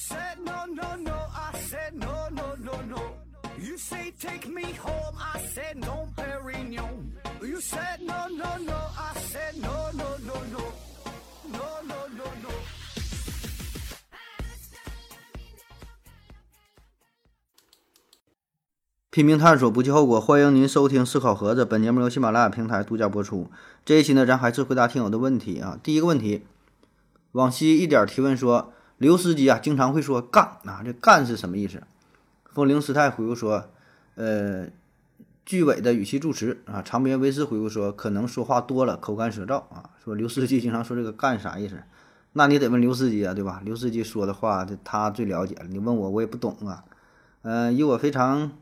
said no, no, no. I said no, no, no, no. You say take me home. I said no, Perignon. You said no, no, no. I said no, no, no, no. No, no, no, no. 拼命探索，不计后果。欢迎您收听《思考盒子》，本节目由喜马拉雅平台独家播出。这一期呢，咱还是回答听友的问题啊。第一个问题，往西一点提问说，刘司机啊，经常会说“干”啊，这“干”是什么意思？风铃师太回复说，呃，句尾的语气助词啊。长篇维斯回复说，可能说话多了，口干舌燥啊。说刘司机经常说这个“干”啥意思？那你得问刘司机啊，对吧？刘司机说的话，他最了解了。你问我，我也不懂啊。嗯，以我非常。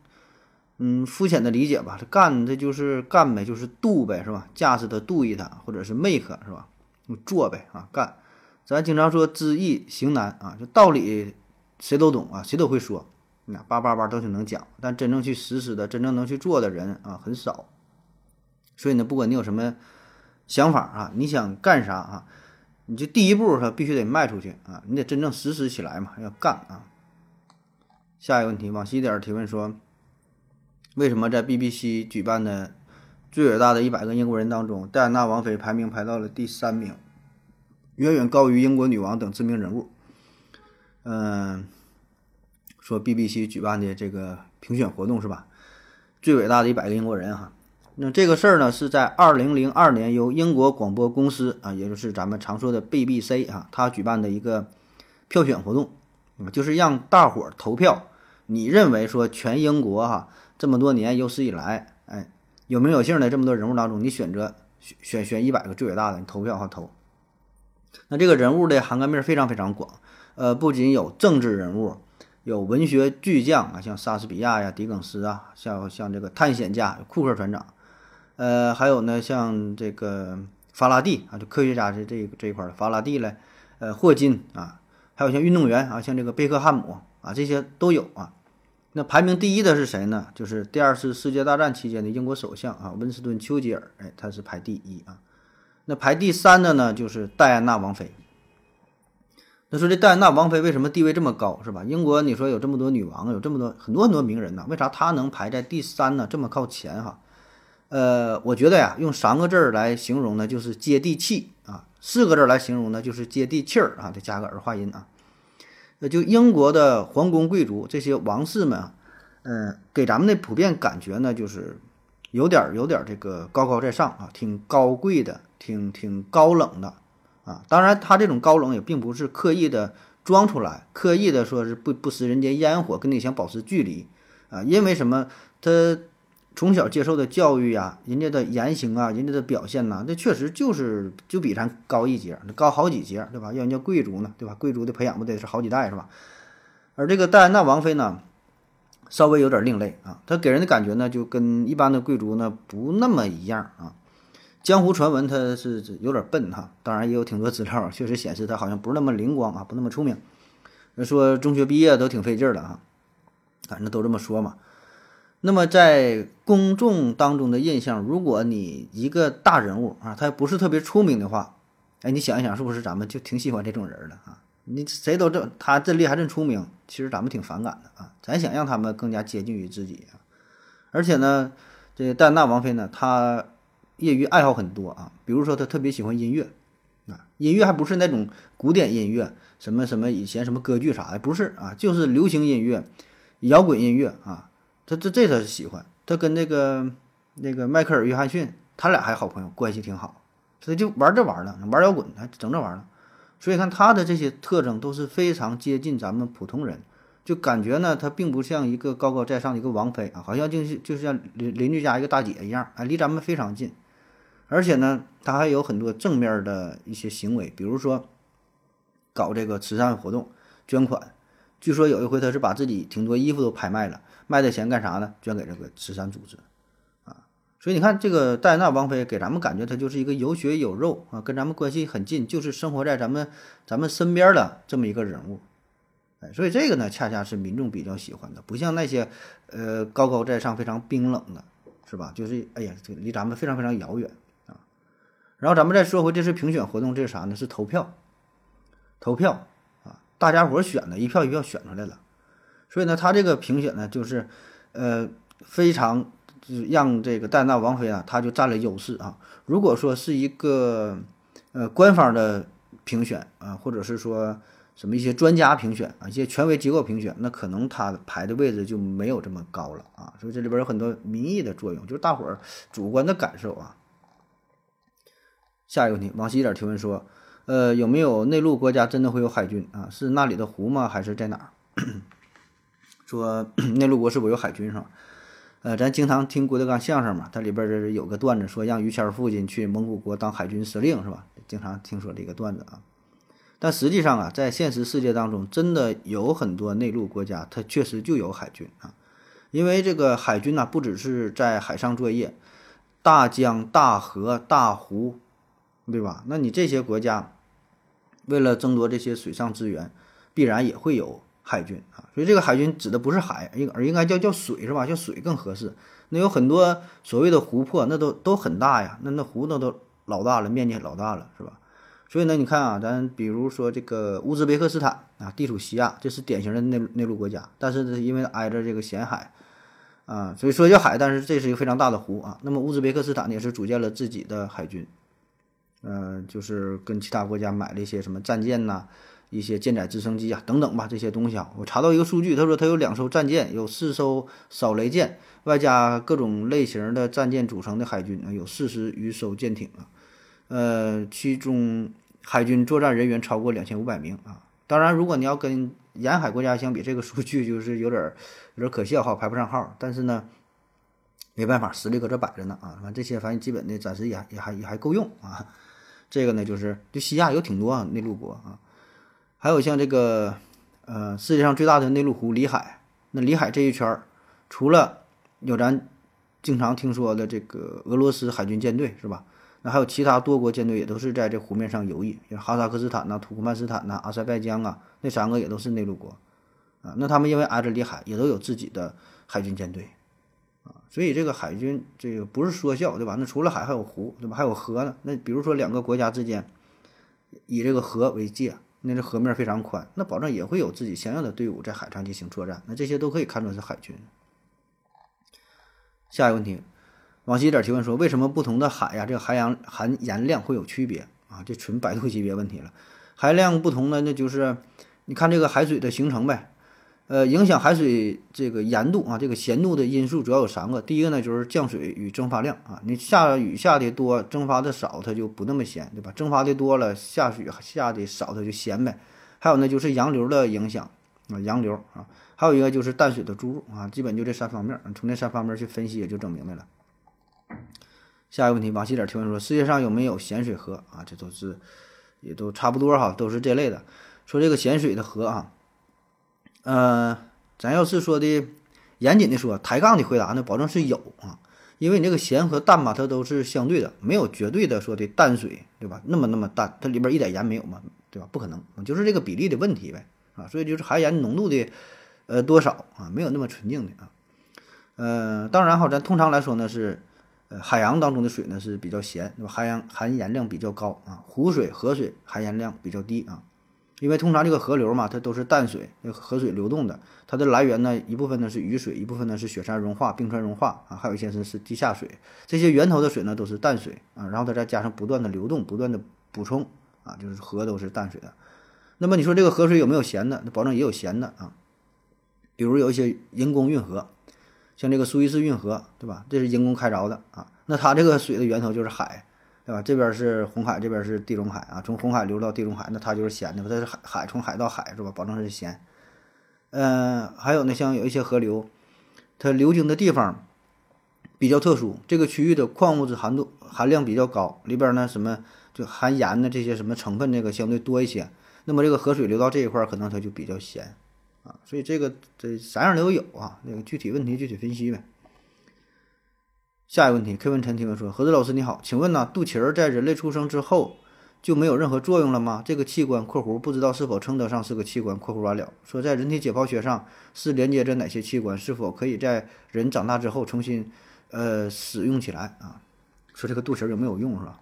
嗯，肤浅的理解吧，这干这就是干呗，就是 do 呗，是吧？驾驶的 do it，或者是 make，是吧？做呗啊，干。咱经常说知易行难啊，就道理谁都懂啊，谁都会说，那叭叭叭都是能讲，但真正去实施的、真正能去做的人啊很少。所以呢，不管你有什么想法啊，你想干啥啊，你就第一步他必须得迈出去啊，你得真正实施起来嘛，要干啊。下一个问题，往西点提问说。为什么在 BBC 举办的最伟大的一百个英国人当中，戴安娜王妃排名排到了第三名，远远高于英国女王等知名人物？嗯，说 BBC 举办的这个评选活动是吧？最伟大的一百个英国人哈，那这个事儿呢是在二零零二年由英国广播公司啊，也就是咱们常说的 BBC 啊，他举办的一个票选活动，就是让大伙儿投票，你认为说全英国哈？这么多年有史以来，哎，有名有姓的这么多人物当中，你选择选选选一百个最伟大的，你投票哈投。那这个人物的涵盖面非常非常广，呃，不仅有政治人物，有文学巨匠啊，像莎士比亚呀、狄更斯啊，像像这个探险家库克船长，呃，还有呢像这个法拉第啊，就科学家这这这一块的法拉第嘞，呃，霍金啊，还有像运动员啊，像这个贝克汉姆啊，这些都有啊。那排名第一的是谁呢？就是第二次世界大战期间的英国首相啊，温斯顿·丘吉尔，哎，他是排第一啊。那排第三的呢，就是戴安娜王妃。那说这戴安娜王妃为什么地位这么高，是吧？英国你说有这么多女王，有这么多很多很多名人呢，为啥她能排在第三呢？这么靠前哈？呃，我觉得呀，用三个字儿来形容呢，就是接地气啊；四个字来形容呢，就是接地气儿啊，得加个儿化音啊。那就英国的皇宫贵族这些王室们，嗯，给咱们的普遍感觉呢，就是有点有点这个高高在上啊，挺高贵的，挺挺高冷的啊。当然，他这种高冷也并不是刻意的装出来，刻意的说是不不食人间烟火，跟你想保持距离啊。因为什么？他。从小接受的教育呀，人家的言行啊，人家的表现呐，那确实就是就比咱高一截，高好几截，对吧？要人家贵族呢，对吧？贵族的培养不得是好几代，是吧？而这个戴安娜王妃呢，稍微有点另类啊，她给人的感觉呢，就跟一般的贵族呢不那么一样啊。江湖传闻他是有点笨哈，当然也有挺多资料确实显示他好像不是那么灵光啊，不那么聪明。说中学毕业都挺费劲的啊，反正都这么说嘛。那么在公众当中的印象，如果你一个大人物啊，他不是特别出名的话，哎，你想一想，是不是咱们就挺喜欢这种人的啊？你谁都这他这厉害，真出名，其实咱们挺反感的啊。咱想让他们更加接近于自己啊。而且呢，这戴安娜王妃呢，她业余爱好很多啊，比如说他特别喜欢音乐啊，音乐还不是那种古典音乐，什么什么以前什么歌剧啥的，不是啊，就是流行音乐、摇滚音乐啊。他这这他是喜欢，他跟那个那个迈克尔·约翰逊，他俩还好朋友，关系挺好，他就玩这玩了，玩摇滚，还整这玩了。所以看他的这些特征都是非常接近咱们普通人，就感觉呢，他并不像一个高高在上的一个王妃啊，好像就是就像邻邻居家一个大姐一样，啊，离咱们非常近。而且呢，他还有很多正面的一些行为，比如说搞这个慈善活动，捐款。据说有一回，他是把自己挺多衣服都拍卖了。卖的钱干啥呢？捐给这个慈善组织，啊，所以你看这个戴安娜王妃给咱们感觉她就是一个有血有肉啊，跟咱们关系很近，就是生活在咱们咱们身边的这么一个人物，哎，所以这个呢，恰恰是民众比较喜欢的，不像那些呃高高在上、非常冰冷的，是吧？就是哎呀，这离咱们非常非常遥远。然后咱们再说回这次评选活动，这是啥呢？是投票，投票啊，大家伙选的，一票一票选出来了。所以呢，他这个评选呢，就是呃非常就让这个戴娜王妃啊，她就占了优势啊。如果说是一个呃官方的评选啊，或者是说什么一些专家评选啊，一些权威机构评选，那可能他排的位置就没有这么高了啊。所以这里边有很多民意的作用，就是大伙儿主观的感受啊。下一个问题，王西一点提问说，呃，有没有内陆国家真的会有海军啊？是那里的湖吗？还是在哪儿？说 内陆国是否有海军是吧？呃，咱经常听郭德纲相声嘛，它里边儿有个段子说让于谦父亲去蒙古国当海军司令是吧？经常听说这个段子啊。但实际上啊，在现实世界当中，真的有很多内陆国家，它确实就有海军啊。因为这个海军呢，不只是在海上作业，大江大河大湖。对吧？那你这些国家为了争夺这些水上资源，必然也会有海军啊。所以这个海军指的不是海，应而应该叫叫水，是吧？叫水更合适。那有很多所谓的湖泊，那都都很大呀。那那湖那都老大了，面积老大了，是吧？所以呢，你看啊，咱比如说这个乌兹别克斯坦啊，地处西亚，这是典型的内内陆国家，但是，因为挨着这个咸海啊，所以说叫海，但是这是一个非常大的湖啊。那么乌兹别克斯坦也是组建了自己的海军。呃，就是跟其他国家买了一些什么战舰呐，一些舰载直升机啊等等吧，这些东西啊。我查到一个数据，他说他有两艘战舰，有四艘扫雷舰，外加各种类型的战舰组成的海军啊，有四十余艘舰艇啊。呃，其中海军作战人员超过两千五百名啊。当然，如果你要跟沿海国家相比，这个数据就是有点有点可笑哈，排不上号。但是呢，没办法，实力搁这摆着呢啊。反正这些反正基本的暂时也也还也还够用啊。这个呢，就是就西亚有挺多啊内陆国啊，还有像这个呃世界上最大的内陆湖里海，那里海这一圈儿，除了有咱经常听说的这个俄罗斯海军舰队是吧？那还有其他多国舰队也都是在这湖面上游弋，像哈萨克斯坦呐、土库曼斯坦呐、阿塞拜疆啊，那三个也都是内陆国啊。那他们因为挨着里海，也都有自己的海军舰队。所以这个海军这个不是说笑，对吧？那除了海还有湖，对吧？还有河呢。那比如说两个国家之间以这个河为界，那这河面非常宽，那保证也会有自己相应的队伍在海上进行作战。那这些都可以看作是海军。下一个问题，往西点提问说，为什么不同的海呀，这个海洋含盐量会有区别啊？这纯百度级别问题了。含量不同呢，那就是你看这个海水的形成呗。呃，影响海水这个盐度啊，这个咸度的因素主要有三个。第一个呢，就是降水与蒸发量啊，你下雨下的多，蒸发的少，它就不那么咸，对吧？蒸发的多了，下雨下的少，它就咸呗。还有呢，就是洋流的影响啊，洋流啊，还有一个就是淡水的注入啊，基本就这三方面，从这三方面去分析，也就整明白了。下一个问题，往细点提问说，世界上有没有咸水河啊？这都是也都差不多哈，都是这类的。说这个咸水的河啊。呃，咱要是说的严谨的说，抬杠的回答呢，保证是有啊，因为你这个咸和淡嘛，它都是相对的，没有绝对的说的淡水，对吧？那么那么淡，它里边一点盐没有嘛，对吧？不可能，就是这个比例的问题呗，啊，所以就是含盐浓度的呃多少啊，没有那么纯净的啊。呃，当然哈，咱通常来说呢是，呃，海洋当中的水呢是比较咸，对吧？含盐含盐量比较高啊，湖水、河水含盐量比较低啊。因为通常这个河流嘛，它都是淡水，那河水流动的，它的来源呢，一部分呢是雨水，一部分呢是雪山融化、冰川融化啊，还有一些是是地下水。这些源头的水呢都是淡水啊，然后它再加上不断的流动、不断的补充啊，就是河都是淡水的。那么你说这个河水有没有咸的？那保证也有咸的啊。比如有一些人工运河，像这个苏伊士运河，对吧？这是人工开凿的啊，那它这个水的源头就是海。对吧？这边是红海，这边是地中海啊。从红海流到地中海，那它就是咸的。它是海海从海到海是吧？保证是咸。嗯，还有呢，像有一些河流，它流经的地方比较特殊，这个区域的矿物质含度含量比较高，里边呢什么就含盐的这些什么成分，这个相对多一些。那么这个河水流到这一块，可能它就比较咸啊。所以这个这啥样都有啊。那个具体问题具体分析呗。下一个问题，K 文陈提问说：“何子老师你好，请问呢，肚脐儿在人类出生之后就没有任何作用了吗？这个器官（括弧不知道是否称得上是个器官）（括弧完了）说在人体解剖学上是连接着哪些器官？是否可以在人长大之后重新呃使用起来啊？说这个肚脐儿有没有用是吧？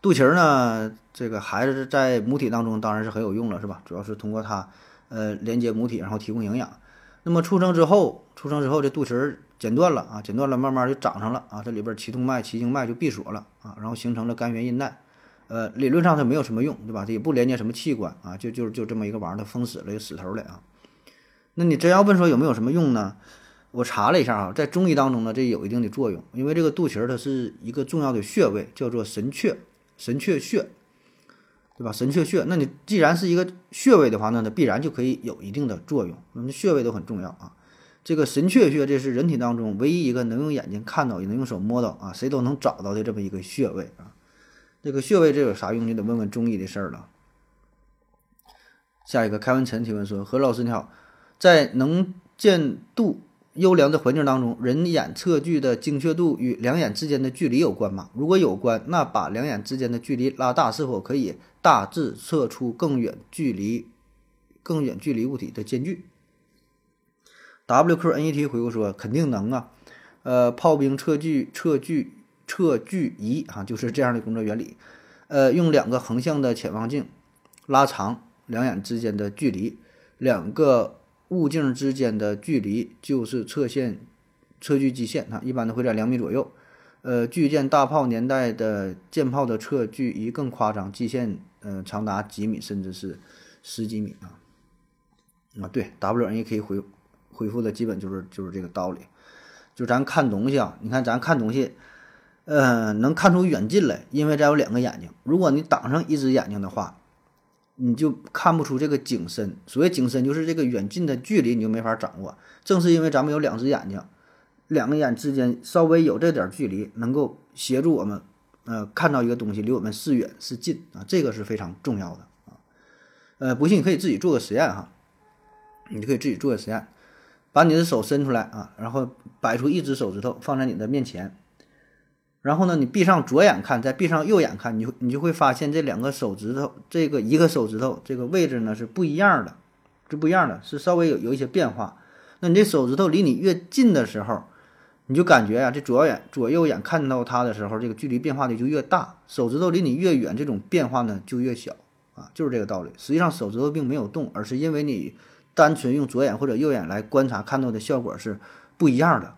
肚脐儿呢，这个孩子在母体当中当然是很有用了，是吧？主要是通过它，呃，连接母体，然后提供营养。那么出生之后，出生之后这肚脐儿剪断了啊，剪断了，慢慢就长上了啊，这里边脐动脉、脐静脉就闭锁了啊，然后形成了肝源阴带。呃，理论上它没有什么用，对吧？它也不连接什么器官啊，就就就这么一个玩意儿，它封死了，就死头了啊。那你真要问说有没有什么用呢？我查了一下啊，在中医当中呢，这有一定的作用，因为这个肚脐儿它是一个重要的穴位，叫做神阙，神阙穴，对吧？神阙穴，那你既然是一个穴位的话，那它必然就可以有一定的作用。那穴位都很重要啊。这个神阙穴，这是人体当中唯一一个能用眼睛看到，也能用手摸到啊，谁都能找到的这么一个穴位啊。这个穴位这有啥用？你得问问中医的事儿了。下一个，开文晨提问说：何老师你好，在能见度。优良的环境当中，人眼测距的精确度与两眼之间的距离有关吗？如果有关，那把两眼之间的距离拉大，是否可以大致测出更远距离、更远距离物体的间距？WQNET 回复说：肯定能啊。呃，炮兵测距测距测距仪啊，就是这样的工作原理。呃，用两个横向的潜望镜拉长两眼之间的距离，两个。物镜之间的距离就是测线测距基线啊，一般都会在两米左右。呃，巨舰大炮年代的舰炮的测距仪更夸张，基线呃长达几米，甚至是十几米啊。啊，对，W N E 可以回回复的基本就是就是这个道理。就咱看东西啊，你看咱看东西，呃，能看出远近来，因为咱有两个眼睛。如果你挡上一只眼睛的话。你就看不出这个景深。所谓景深，就是这个远近的距离，你就没法掌握。正是因为咱们有两只眼睛，两个眼之间稍微有这点距离，能够协助我们，呃，看到一个东西离我们是远是近啊，这个是非常重要的啊。呃，不信你可以自己做个实验哈，你就可以自己做个实验，把你的手伸出来啊，然后摆出一只手指头放在你的面前。然后呢，你闭上左眼看，再闭上右眼看，你就你就会发现这两个手指头，这个一个手指头这个位置呢是不一样的，是不一样的，是稍微有有一些变化。那你这手指头离你越近的时候，你就感觉呀，这左眼左右眼看到它的时候，这个距离变化的就越大；手指头离你越远，这种变化呢就越小啊，就是这个道理。实际上手指头并没有动，而是因为你单纯用左眼或者右眼来观察看到的效果是不一样的。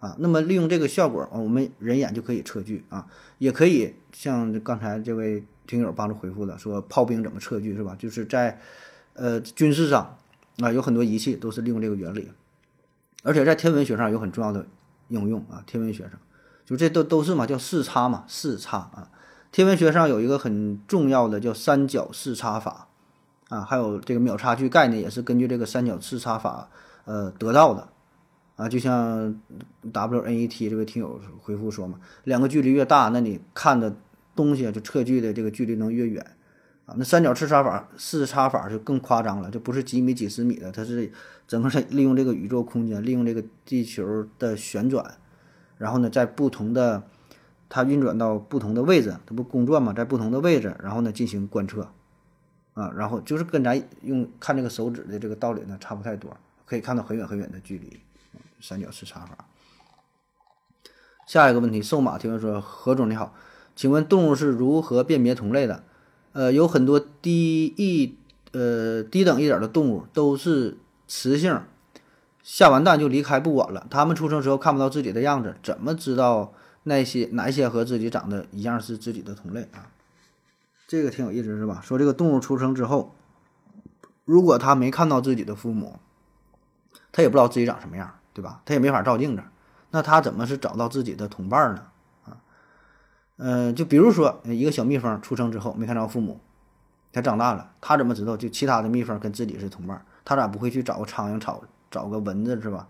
啊，那么利用这个效果，我们人眼就可以测距啊，也可以像刚才这位听友帮助回复的说，炮兵怎么测距是吧？就是在呃军事上啊，有很多仪器都是利用这个原理，而且在天文学上有很重要的应用啊。天文学上就这都都是嘛，叫视差嘛，视差啊。天文学上有一个很重要的叫三角视差法啊，还有这个秒差距概念也是根据这个三角视差法呃得到的。啊，就像 WNET 这位听友回复说嘛，两个距离越大，那你看的东西就测距的这个距离能越远啊。那三角视差法视差法就更夸张了，就不是几米几十米的，它是整个是利用这个宇宙空间，利用这个地球的旋转，然后呢，在不同的它运转到不同的位置，它不公转嘛，在不同的位置，然后呢进行观测啊，然后就是跟咱用看这个手指的这个道理呢差不太多，可以看到很远很远的距离。三角视差法。下一个问题，瘦马提问说：何总你好，请问动物是如何辨别同类的？呃，有很多低一呃低等一点的动物都是雌性，下完蛋就离开不管了。它们出生时候看不到自己的样子，怎么知道那些哪些和自己长得一样是自己的同类啊？这个挺有意思是吧？说这个动物出生之后，如果它没看到自己的父母，它也不知道自己长什么样。对吧？他也没法照镜子，那他怎么是找到自己的同伴呢？啊，嗯，就比如说一个小蜜蜂出生之后没看着父母，它长大了，它怎么知道就其他的蜜蜂跟自己是同伴？它咋不会去找个苍蝇、找找个蚊子是吧？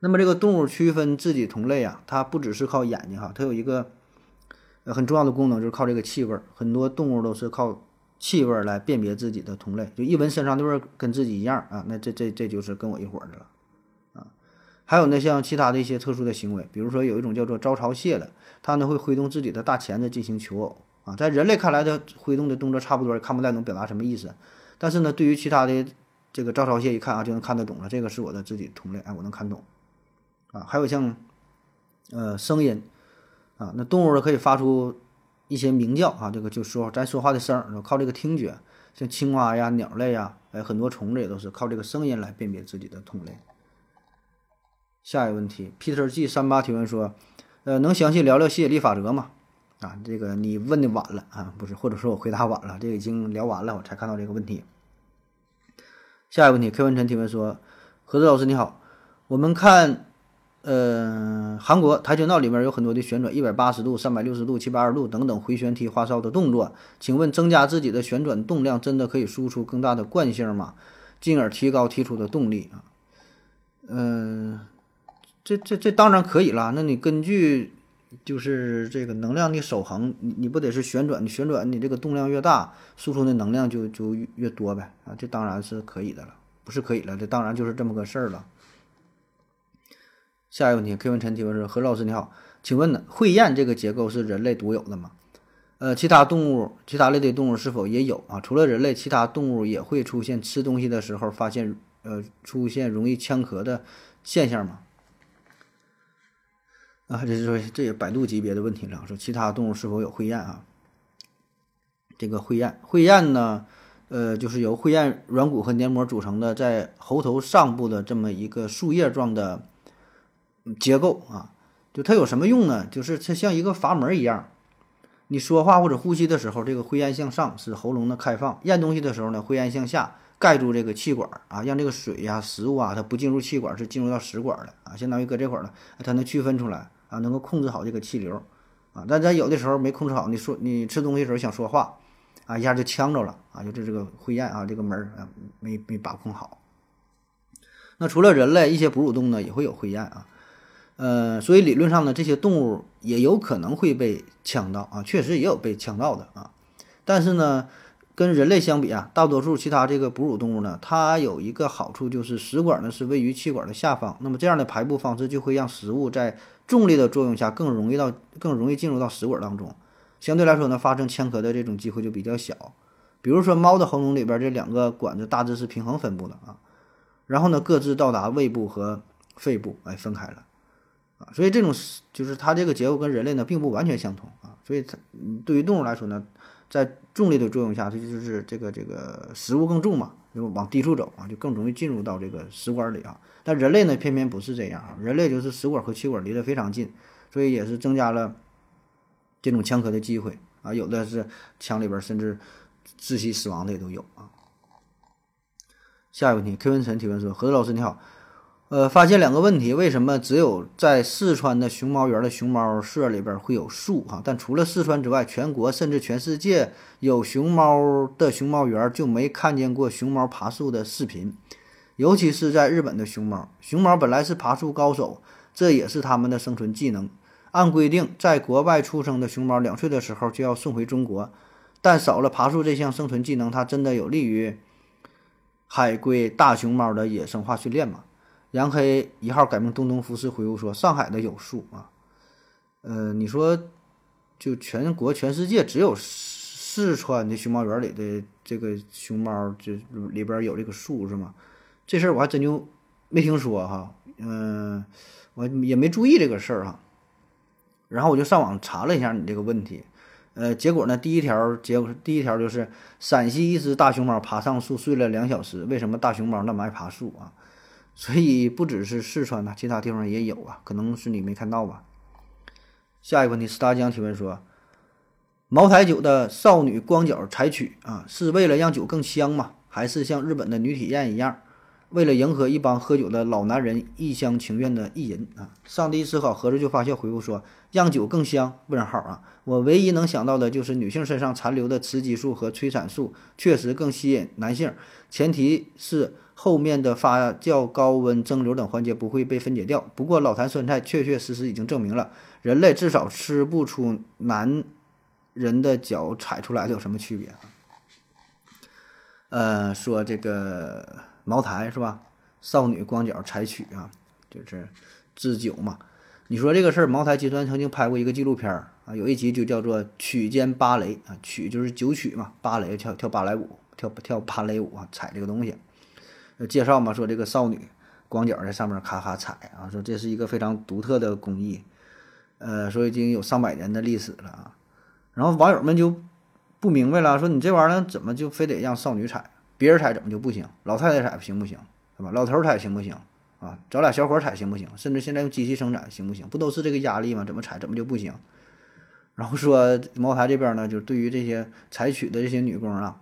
那么这个动物区分自己同类啊，它不只是靠眼睛哈，它有一个很重要的功能，就是靠这个气味儿。很多动物都是靠气味儿来辨别自己的同类，就一闻身上的味儿跟自己一样啊，那这这这就是跟我一伙儿的了。啊还有呢，像其他的一些特殊的行为，比如说有一种叫做招潮蟹的，它呢会挥动自己的大钳子进行求偶啊。在人类看来，它挥动的动作差不多，看不太懂表达什么意思。但是呢，对于其他的这个招潮蟹一看啊，就能看得懂了，这个是我的自己同类，哎，我能看懂啊。还有像呃声音啊，那动物呢可以发出一些鸣叫啊，这个就说咱说话的声儿，靠这个听觉，像青蛙呀、鸟类呀，哎，很多虫子也都是靠这个声音来辨别自己的同类。下一个问题，Peter G 三八提问说，呃，能详细聊聊吸引力法则吗？啊，这个你问的晚了啊，不是，或者说我回答晚了，这个已经聊完了，我才看到这个问题。下一个问题，K 文晨提问说，何子老师你好，我们看。呃，韩国跆拳道里面有很多的旋转，一百八十度、三百六十度、七百二十度等等回旋踢花哨的动作。请问增加自己的旋转动量，真的可以输出更大的惯性吗？进而提高踢出的动力啊？嗯，这这这当然可以了。那你根据就是这个能量的守恒，你你不得是旋转？你旋转你这个动量越大，输出的能量就就越多呗啊？这当然是可以的了，不是可以了，这当然就是这么个事儿了。下一个问题，K 文晨提问是：何老师你好，请问呢，会厌这个结构是人类独有的吗？呃，其他动物、其他类的动物是否也有啊？除了人类，其他动物也会出现吃东西的时候发现呃出现容易呛咳的现象吗？啊，这是说这也百度级别的问题了，说其他动物是否有会厌啊？这个会厌，会厌呢，呃，就是由会厌软骨和黏膜组成的，在喉头上部的这么一个树叶状的。结构啊，就它有什么用呢？就是它像一个阀门一样，你说话或者呼吸的时候，这个会咽向上，使喉咙的开放；咽东西的时候呢，会咽向下，盖住这个气管啊，让这个水呀、食物啊，它不进入气管，是进入到食管的啊，相当于搁这块儿了，它能区分出来啊，能够控制好这个气流啊。但咱有的时候没控制好，你说你吃东西的时候想说话啊，一下就呛着了啊，就这这个会咽啊，这个门儿啊没没把控好。那除了人类，一些哺乳动物呢也会有会咽啊。呃，所以理论上呢，这些动物也有可能会被呛到啊，确实也有被呛到的啊。但是呢，跟人类相比啊，大多数其他这个哺乳动物呢，它有一个好处就是食管呢是位于气管的下方，那么这样的排布方式就会让食物在重力的作用下更容易到更容易进入到食管当中，相对来说呢，发生呛咳的这种机会就比较小。比如说猫的喉咙里边这两个管子大致是平衡分布的啊，然后呢各自到达胃部和肺部，哎，分开了。啊，所以这种就是它这个结构跟人类呢并不完全相同啊，所以它对于动物来说呢，在重力的作用下，它就是这个这个食物更重嘛，就往低处走啊，就更容易进入到这个食管里啊。但人类呢偏偏不是这样啊，人类就是食管和气管离得非常近，所以也是增加了这种呛咳的机会啊，有的是呛里边甚至窒息死亡的也都有啊。下一个问题，K 文晨提问说：何子老师你好。呃，发现两个问题，为什么只有在四川的熊猫园的熊猫舍里边会有树哈？但除了四川之外，全国甚至全世界有熊猫的熊猫园就没看见过熊猫爬树的视频。尤其是在日本的熊猫，熊猫本来是爬树高手，这也是它们的生存技能。按规定，在国外出生的熊猫两岁的时候就要送回中国，但少了爬树这项生存技能，它真的有利于海龟大熊猫的野生化训练吗？杨黑一号改名东东服饰回复说：“上海的有树啊，呃，你说就全国全世界只有四川的熊猫园里的这个熊猫就里边有这个树是吗？这事儿我还真就没听说哈，嗯，我也没注意这个事儿哈。然后我就上网查了一下你这个问题，呃，结果呢，第一条结果第一条就是陕西一只大熊猫爬上树睡了两小时，为什么大熊猫那么爱爬树啊？”所以不只是四川呐，其他地方也有啊，可能是你没看到吧。下一个问题，斯大江提问说：茅台酒的少女光脚采取啊，是为了让酒更香吗？还是像日本的女体验一样，为了迎合一帮喝酒的老男人一厢情愿的意淫啊？上帝思考，合着就发笑回复说：让酒更香，问号啊！我唯一能想到的就是女性身上残留的雌激素和催产素确实更吸引男性，前提是。后面的发酵、高温蒸馏等环节不会被分解掉。不过，老坛酸菜确确实实已经证明了，人类至少吃不出男人的脚踩出来的有什么区别啊？呃，说这个茅台是吧？少女光脚采取啊，就是制酒嘛。你说这个事儿，茅台集团曾经拍过一个纪录片儿啊，有一集就叫做曲间芭蕾啊，曲就是酒曲嘛，芭蕾跳跳芭蕾舞，跳跳芭蕾舞啊，踩这个东西。介绍嘛，说这个少女光脚在上面咔咔踩啊，说这是一个非常独特的工艺，呃，说已经有上百年的历史了啊。然后网友们就不明白了，说你这玩意儿怎么就非得让少女踩，别人踩怎么就不行？老太太踩行不行？对吧？老头踩行不行？啊，找俩小伙踩行不行？甚至现在用机器生产行不行？不都是这个压力吗？怎么踩怎么就不行？然后说茅台这边呢，就对于这些采取的这些女工啊，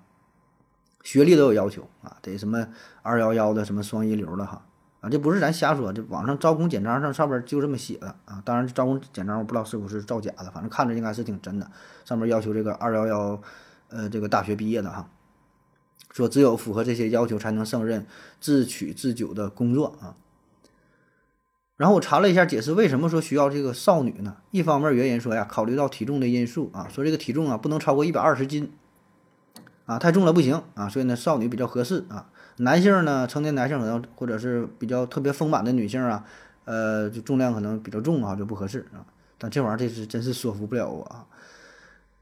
学历都有要求啊，得什么二幺幺的，什么双一流的哈啊，这不是咱瞎说，这网上招工简章上上边就这么写的啊。当然，招工简章我不知道是不是造假的，反正看着应该是挺真的，上面要求这个二幺幺，呃，这个大学毕业的哈，说只有符合这些要求才能胜任自取自酒的工作啊。然后我查了一下解释，为什么说需要这个少女呢？一方面原因说呀，考虑到体重的因素啊，说这个体重啊不能超过一百二十斤，啊太重了不行啊，所以呢少女比较合适啊。男性呢，成年男性可能或者是比较特别丰满的女性啊，呃，就重量可能比较重啊就不合适啊。但这玩意儿这是真是说服不了我啊。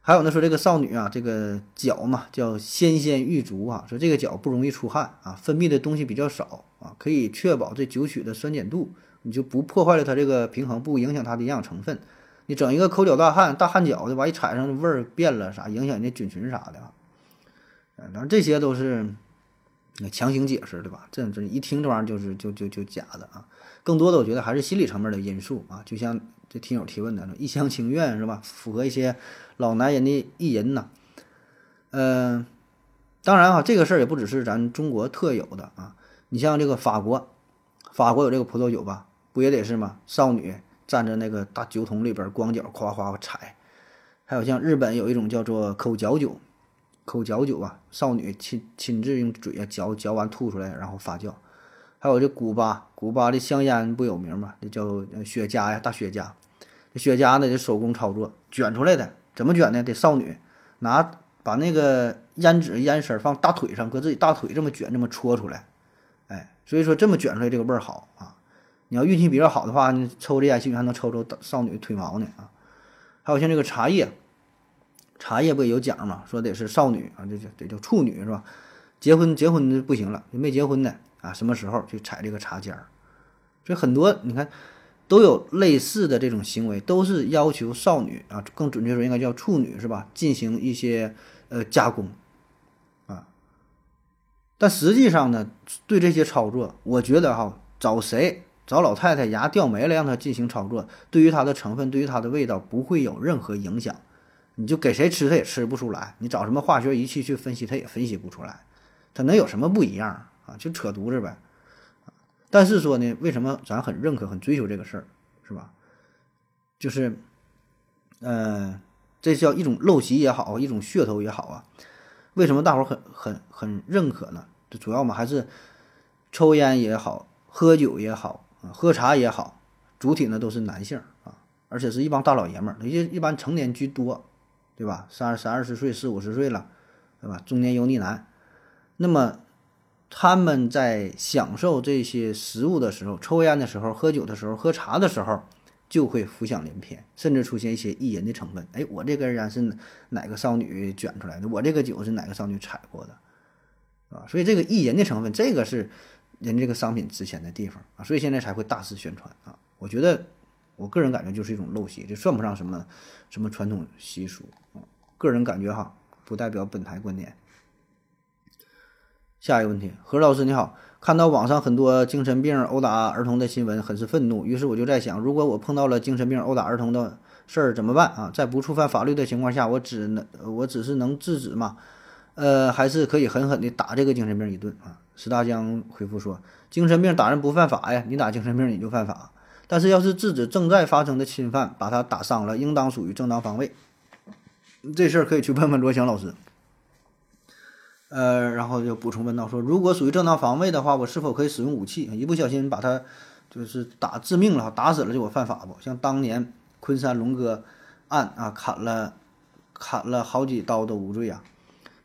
还有呢说这个少女啊，这个脚嘛叫纤纤玉足啊，说这个脚不容易出汗啊，分泌的东西比较少啊，可以确保这酒曲的酸碱度。你就不破坏了它这个平衡，不影响它的营养成分。你整一个抠脚大汉、大汗脚的，完一踩上味儿变了啥，影响人家菌群啥的啊。当然这些都是强行解释，对吧？这这一听这玩意儿就是就就就假的啊。更多的我觉得还是心理层面的因素啊。就像这听友提问的，一厢情愿是吧？符合一些老男人的意淫呐。嗯，当然啊，这个事儿也不只是咱中国特有的啊。你像这个法国，法国有这个葡萄酒吧？不也得是吗？少女站在那个大酒桶里边，光脚夸夸踩。还有像日本有一种叫做口嚼酒，口嚼酒啊，少女亲亲自用嘴啊嚼嚼完吐出来，然后发酵。还有这古巴，古巴的香烟不有名吗？这叫雪茄呀，大雪茄。这雪茄呢，就手工操作卷出来的，怎么卷呢？得少女拿把那个烟纸烟丝放大腿上，搁自己大腿这么卷，这么搓出来。哎，所以说这么卷出来这个味儿好啊。你要运气比较好的话，你抽这烟兴许还能抽抽少女腿毛呢啊！还有像这个茶叶，茶叶不也有讲嘛？说得是少女啊，这就得叫处女是吧？结婚结婚不行了，没结婚的啊，什么时候去采这个茶尖儿？所以很多你看都有类似的这种行为，都是要求少女啊，更准确说应该叫处女是吧？进行一些呃加工啊。但实际上呢，对这些操作，我觉得哈，找谁？找老太太牙掉没了，让她进行操作，对于它的成分，对于它的味道不会有任何影响。你就给谁吃，它也吃不出来。你找什么化学仪器去分析，它也分析不出来。它能有什么不一样啊？就扯犊子呗。但是说呢，为什么咱很认可、很追求这个事儿，是吧？就是，嗯，这叫一种陋习也好，一种噱头也好啊。为什么大伙儿很、很、很认可呢？这主要嘛，还是抽烟也好，喝酒也好。喝茶也好，主体呢都是男性啊，而且是一帮大老爷们儿，一一般成年居多，对吧？三三二十岁、四五十岁了，对吧？中年油腻男，那么他们在享受这些食物的时候、抽烟的时候、喝酒的时候、喝茶的时候，就会浮想联翩，甚至出现一些意淫的成分。哎，我这根烟是哪个少女卷出来的？我这个酒是哪个少女采过的？啊，所以这个意淫的成分，这个是。人这个商品值钱的地方啊，所以现在才会大肆宣传啊。我觉得，我个人感觉就是一种陋习，这算不上什么什么传统习俗啊。个人感觉哈，不代表本台观点。下一个问题，何老师你好，看到网上很多精神病殴打儿童的新闻，很是愤怒。于是我就在想，如果我碰到了精神病殴打儿童的事儿怎么办啊？在不触犯法律的情况下，我只能我只是能制止嘛？呃，还是可以狠狠地打这个精神病一顿啊？石大江回复说：“精神病打人不犯法呀，你打精神病你就犯法。但是要是制止正在发生的侵犯，把他打伤了，应当属于正当防卫。这事儿可以去问问罗翔老师。”呃，然后就补充问道说：“如果属于正当防卫的话，我是否可以使用武器？一不小心把他就是打致命了，打死了就我犯法不？像当年昆山龙哥案啊，砍了砍了好几刀都无罪啊。”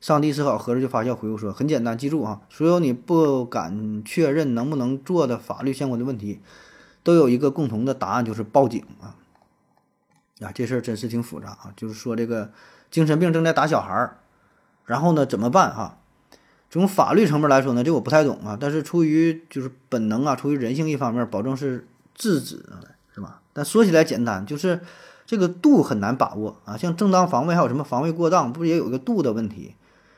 上帝思考，合着就发笑回复说：“很简单，记住啊，所有你不敢确认能不能做的法律相关的问题，都有一个共同的答案，就是报警啊！啊，这事儿真是挺复杂啊。就是说，这个精神病正在打小孩儿，然后呢，怎么办哈？从法律层面来说呢，这我不太懂啊。但是出于就是本能啊，出于人性一方面，保证是制止，是吧？但说起来简单，就是。”这个度很难把握啊。像正当防卫还有什么防卫过当，不也有一个度的问题？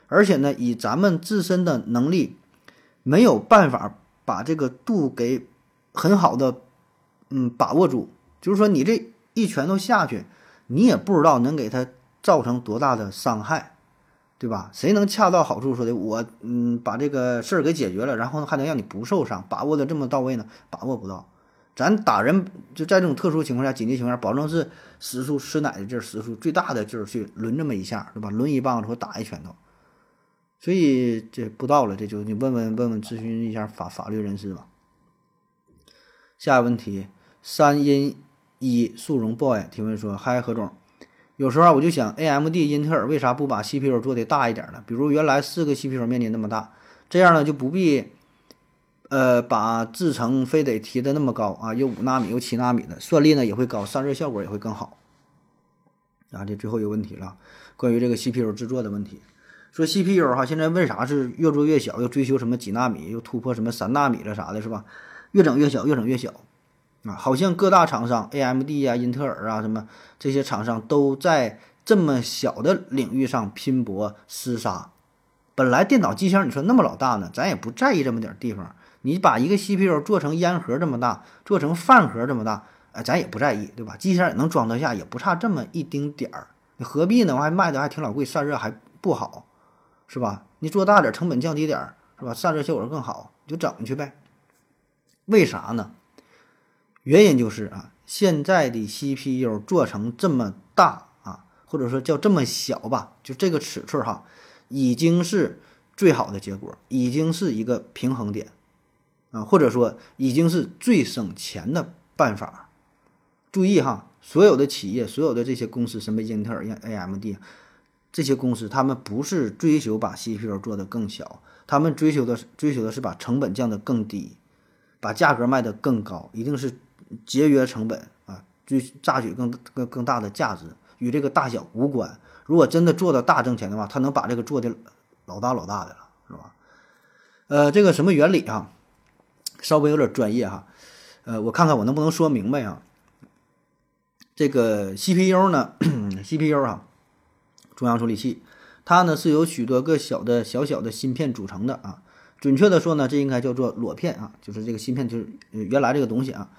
而且呢，以咱们自身的能力，没有办法把这个度给很好的嗯把握住。就是说，你这一拳头下去，你也不知道能给他造成多大的伤害，对吧？谁能恰到好处说的我嗯把这个事儿给解决了，然后还能让你不受伤，把握的这么到位呢？把握不到。咱打人就在这种特殊情况下、紧急情况下，保证是使出吃奶的劲儿、使出最大的劲儿去抡这么一下，对吧？抡一棒子或打一拳头。所以这不到了，这就你问问问问咨询一下法法律人士吧。下一个问题，三因。一速溶 boy 提问说：“嗨，何总，有时候，我就想，AMD、英特尔为啥不把 CPU 做的大一点呢？比如原来四个 CPU 面积那么大，这样呢就不必，呃，把制程非得提的那么高啊，有五纳米，有七纳米的，算力呢也会高，散热效果也会更好。啊，这最后一个问题了，关于这个 CPU 制作的问题，说 CPU 哈，现在为啥是越做越小，又追求什么几纳米，又突破什么三纳米了啥的，是吧？越整越小，越整越小。”啊，好像各大厂商，AMD 呀、英特尔啊，什么这些厂商都在这么小的领域上拼搏厮杀。本来电脑机箱你说那么老大呢，咱也不在意这么点地方。你把一个 CPU 做成烟盒这么大，做成饭盒这么大，哎，咱也不在意，对吧？机箱也能装得下，也不差这么一丁点儿。你何必呢？我还卖的还挺老贵，散热还不好，是吧？你做大点，成本降低点儿，是吧？散热效果更好，你就整去呗。为啥呢？原因就是啊，现在的 CPU 做成这么大啊，或者说叫这么小吧，就这个尺寸哈，已经是最好的结果，已经是一个平衡点啊，或者说已经是最省钱的办法。注意哈，所有的企业，所有的这些公司，什么英特尔、AMD 这些公司，他们不是追求把 CPU 做得更小，他们追求的追求的是把成本降得更低，把价格卖得更高，一定是。节约成本啊，追榨取更更更大的价值，与这个大小无关。如果真的做到大挣钱的话，他能把这个做的老大老大的了，是吧？呃，这个什么原理啊？稍微有点专业哈。呃，我看看我能不能说明白啊？这个 CPU 呢，CPU 啊，中央处理器，它呢是由许多个小的小小的芯片组成的啊。准确的说呢，这应该叫做裸片啊，就是这个芯片就是原来这个东西啊。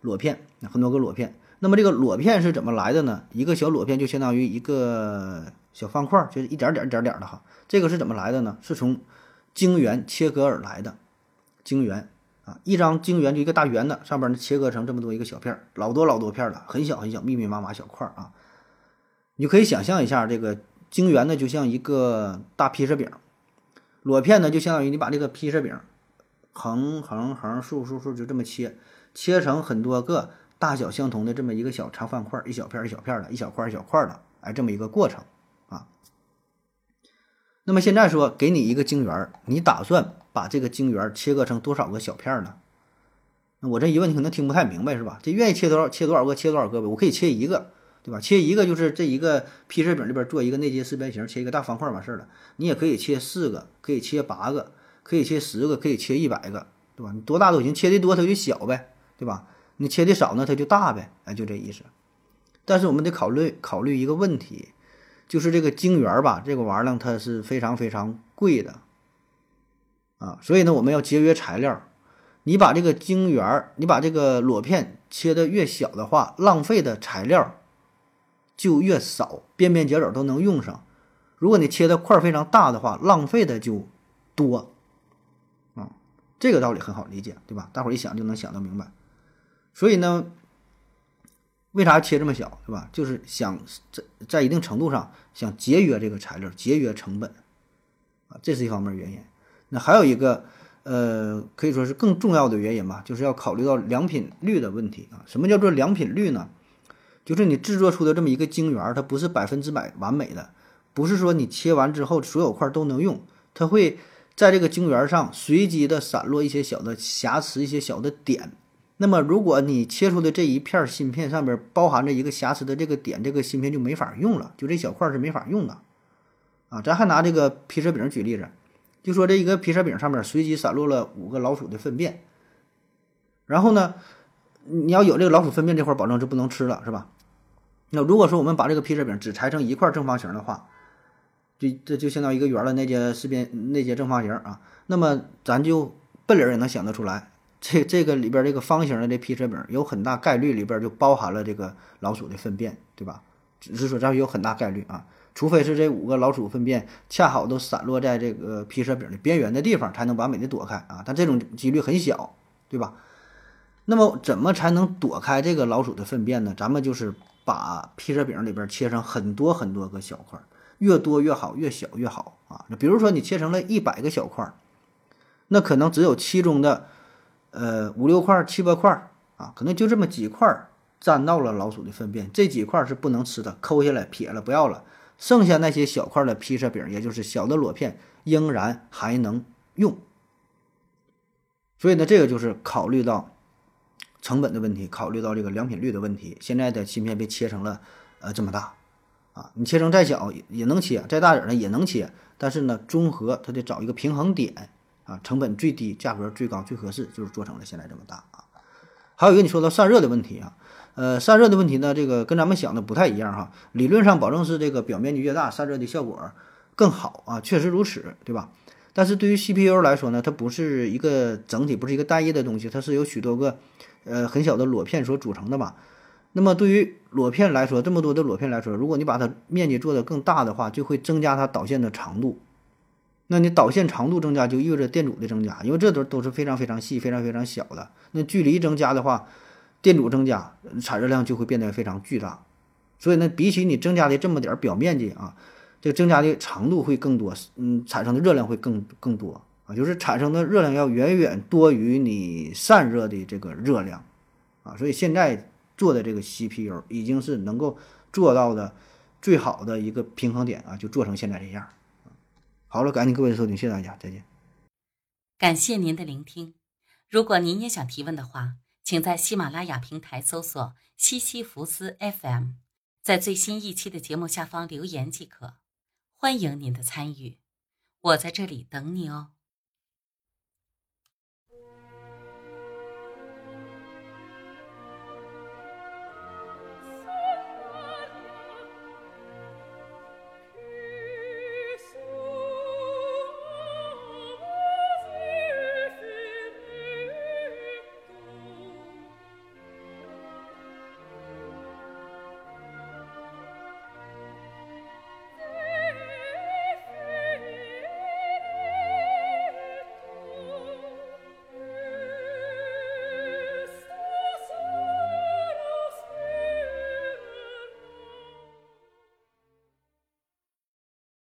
裸片，很多个裸片。那么这个裸片是怎么来的呢？一个小裸片就相当于一个小方块，就是一点点、一点点的哈。这个是怎么来的呢？是从晶圆切割而来的。晶圆啊，一张晶圆就一个大圆的，上边呢切割成这么多一个小片，老多老多片了，很小很小，密密麻麻小块啊。你可以想象一下，这个晶圆呢就像一个大披萨饼，裸片呢就相当于你把这个披萨饼横横横竖竖竖就这么切。切成很多个大小相同的这么一个小长方块，一小片一小片的，一小块一小块的，哎，这么一个过程啊。那么现在说给你一个晶圆，你打算把这个晶圆切割成多少个小片呢？那我这一问你可能听不太明白是吧？这愿意切多少切多少个切多少个呗，我可以切一个，对吧？切一个就是这一个披萨饼里边做一个内接四边形，切一个大方块完事儿了。你也可以切四个，可以切八个，可以切十个，可以切一百个，对吧？你多大都行，切的多它就小呗。对吧？你切的少呢，它就大呗，哎，就这意思。但是我们得考虑考虑一个问题，就是这个晶圆吧，这个玩意儿，它是非常非常贵的啊。所以呢，我们要节约材料。你把这个晶圆，你把这个裸片切的越小的话，浪费的材料就越少，边边角角都能用上。如果你切的块非常大的话，浪费的就多啊。这个道理很好理解，对吧？大伙一想就能想得明白。所以呢，为啥切这么小，是吧？就是想在在一定程度上想节约这个材料，节约成本，啊，这是一方面原因。那还有一个，呃，可以说是更重要的原因吧，就是要考虑到良品率的问题啊。什么叫做良品率呢？就是你制作出的这么一个晶圆，它不是百分之百完美的，不是说你切完之后所有块都能用，它会在这个晶圆上随机的散落一些小的瑕疵，一些小的点。那么，如果你切出的这一片芯片上边包含着一个瑕疵的这个点，这个芯片就没法用了，就这小块是没法用的，啊，咱还拿这个披萨饼举例子，就说这一个披萨饼上面随机散落了五个老鼠的粪便，然后呢，你要有这个老鼠粪便这块，保证是不能吃了，是吧？那如果说我们把这个披萨饼只裁成一块正方形的话，就这就相当于一个圆的那节四边那节正方形啊，那么咱就笨人也能想得出来，这这个里边这个方形的这披萨饼有很大概率里边就包含了这个老鼠的粪便，对吧？只是说这有很大概率啊，除非是这五个老鼠粪便恰好都散落在这个披萨饼的边缘的地方，才能完美的躲开啊，但这种几率很小，对吧？那么怎么才能躲开这个老鼠的粪便呢？咱们就是把披萨饼里边切成很多很多个小块，越多越好，越小越好啊。那比如说你切成了一百个小块，那可能只有其中的呃五六块、七八块啊，可能就这么几块沾到了老鼠的粪便，这几块是不能吃的，抠下来撇了不要了。剩下那些小块的披萨饼，也就是小的裸片，仍然还能用。所以呢，这个就是考虑到。成本的问题，考虑到这个良品率的问题，现在的芯片被切成了呃这么大，啊，你切成再小也也能切，再大点呢也能切，但是呢，综合它得找一个平衡点啊，成本最低，价格最高，最合适，就是做成了现在这么大啊。还有一个你说到散热的问题啊，呃，散热的问题呢，这个跟咱们想的不太一样哈。理论上保证是这个表面积越大，散热的效果更好啊，确实如此，对吧？但是对于 CPU 来说呢，它不是一个整体，不是一个单一的东西，它是由许多个。呃，很小的裸片所组成的嘛。那么对于裸片来说，这么多的裸片来说，如果你把它面积做得更大的话，就会增加它导线的长度。那你导线长度增加，就意味着电阻的增加，因为这都都是非常非常细、非常非常小的。那距离增加的话，电阻增加，产热量就会变得非常巨大。所以呢，比起你增加的这么点表面积啊，这增加的长度会更多，嗯，产生的热量会更更多。啊，就是产生的热量要远远多于你散热的这个热量，啊，所以现在做的这个 CPU 已经是能够做到的最好的一个平衡点啊，就做成现在这样。好了，感谢各位的收听，谢谢大家，再见。感谢您的聆听。如果您也想提问的话，请在喜马拉雅平台搜索“西西弗斯 FM”，在最新一期的节目下方留言即可。欢迎您的参与，我在这里等你哦。